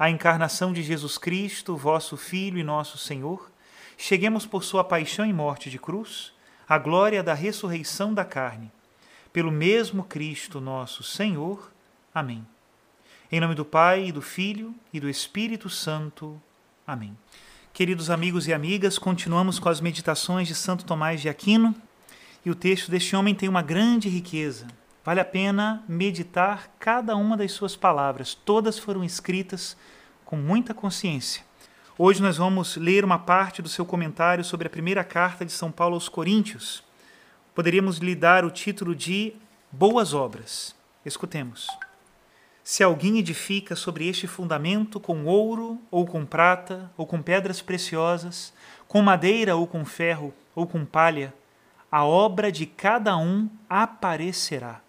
a encarnação de Jesus Cristo, vosso Filho e nosso Senhor, cheguemos por sua paixão e morte de cruz à glória da ressurreição da carne. Pelo mesmo Cristo nosso Senhor. Amém. Em nome do Pai, e do Filho e do Espírito Santo. Amém. Queridos amigos e amigas, continuamos com as meditações de Santo Tomás de Aquino e o texto deste homem tem uma grande riqueza. Vale a pena meditar cada uma das suas palavras, todas foram escritas com muita consciência. Hoje nós vamos ler uma parte do seu comentário sobre a primeira carta de São Paulo aos Coríntios. Poderíamos lhe dar o título de Boas Obras. Escutemos. Se alguém edifica sobre este fundamento com ouro, ou com prata, ou com pedras preciosas, com madeira ou com ferro, ou com palha, a obra de cada um aparecerá.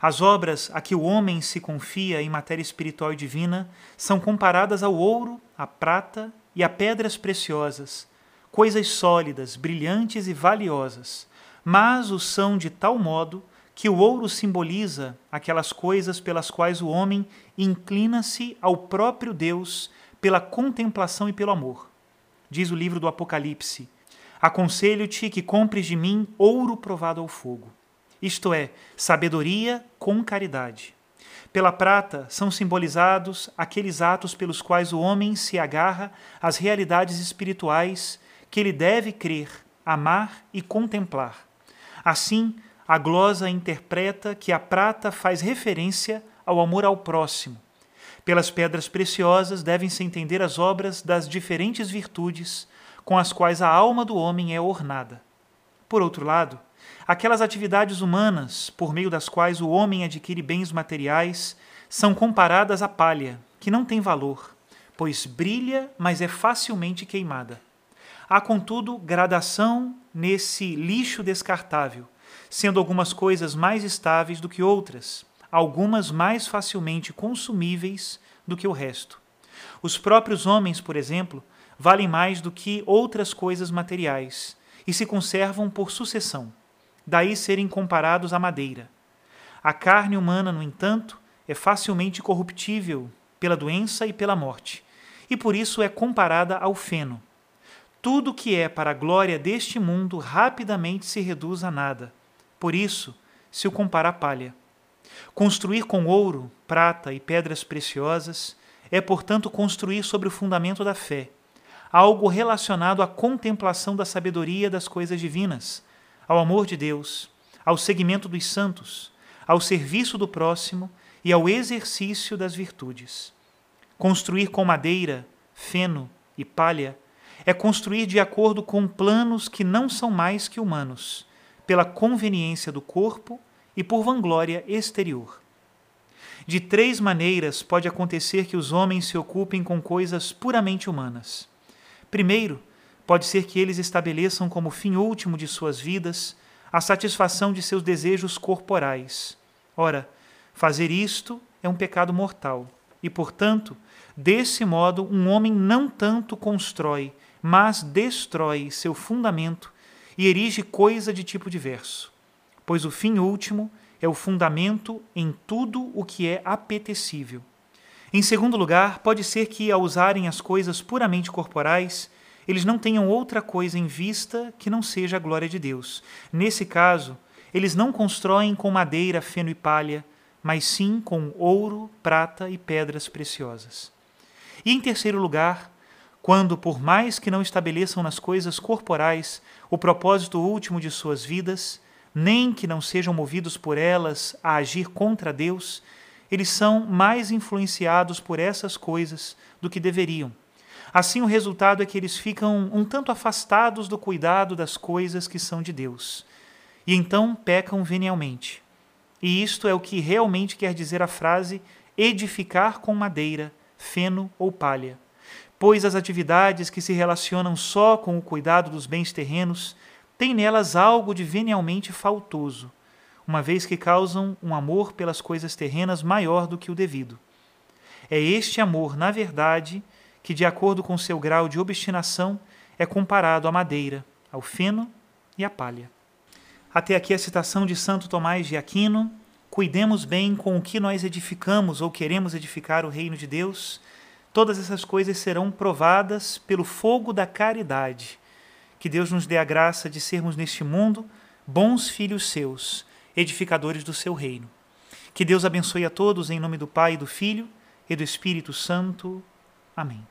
As obras a que o homem se confia em matéria espiritual e divina são comparadas ao ouro, à prata e a pedras preciosas, coisas sólidas, brilhantes e valiosas, mas o são de tal modo que o ouro simboliza aquelas coisas pelas quais o homem inclina-se ao próprio Deus pela contemplação e pelo amor. Diz o livro do Apocalipse: Aconselho-te que compres de mim ouro provado ao fogo, isto é, sabedoria com caridade. Pela prata são simbolizados aqueles atos pelos quais o homem se agarra às realidades espirituais que ele deve crer, amar e contemplar. Assim, a glosa interpreta que a prata faz referência ao amor ao próximo. Pelas pedras preciosas devem-se entender as obras das diferentes virtudes com as quais a alma do homem é ornada. Por outro lado, aquelas atividades humanas por meio das quais o homem adquire bens materiais são comparadas à palha, que não tem valor, pois brilha, mas é facilmente queimada. Há, contudo, gradação nesse lixo descartável sendo algumas coisas mais estáveis do que outras, algumas mais facilmente consumíveis do que o resto. Os próprios homens, por exemplo, valem mais do que outras coisas materiais e se conservam por sucessão, daí serem comparados à madeira. A carne humana, no entanto, é facilmente corruptível pela doença e pela morte, e por isso é comparada ao feno. Tudo que é para a glória deste mundo rapidamente se reduz a nada por isso, se o compara à palha. Construir com ouro, prata e pedras preciosas é, portanto, construir sobre o fundamento da fé, algo relacionado à contemplação da sabedoria das coisas divinas, ao amor de Deus, ao seguimento dos santos, ao serviço do próximo e ao exercício das virtudes. Construir com madeira, feno e palha é construir de acordo com planos que não são mais que humanos pela conveniência do corpo e por vanglória exterior. De três maneiras pode acontecer que os homens se ocupem com coisas puramente humanas. Primeiro, pode ser que eles estabeleçam como fim último de suas vidas a satisfação de seus desejos corporais. Ora, fazer isto é um pecado mortal e, portanto, Desse modo, um homem não tanto constrói, mas destrói seu fundamento e erige coisa de tipo diverso. Pois o fim último é o fundamento em tudo o que é apetecível. Em segundo lugar, pode ser que, ao usarem as coisas puramente corporais, eles não tenham outra coisa em vista que não seja a glória de Deus. Nesse caso, eles não constroem com madeira, feno e palha, mas sim com ouro, prata e pedras preciosas. E em terceiro lugar, quando, por mais que não estabeleçam nas coisas corporais o propósito último de suas vidas, nem que não sejam movidos por elas a agir contra Deus, eles são mais influenciados por essas coisas do que deveriam. Assim, o resultado é que eles ficam um tanto afastados do cuidado das coisas que são de Deus. E então pecam venialmente. E isto é o que realmente quer dizer a frase edificar com madeira feno ou palha, pois as atividades que se relacionam só com o cuidado dos bens terrenos têm nelas algo de venialmente faltoso, uma vez que causam um amor pelas coisas terrenas maior do que o devido. É este amor, na verdade, que, de acordo com seu grau de obstinação, é comparado à madeira, ao feno e à palha. Até aqui a citação de Santo Tomás de Aquino, cuidemos bem com o que nós edificamos ou queremos edificar o reino de Deus, todas essas coisas serão provadas pelo fogo da caridade. Que Deus nos dê a graça de sermos neste mundo bons filhos seus, edificadores do seu reino. Que Deus abençoe a todos em nome do Pai, do Filho e do Espírito Santo. Amém.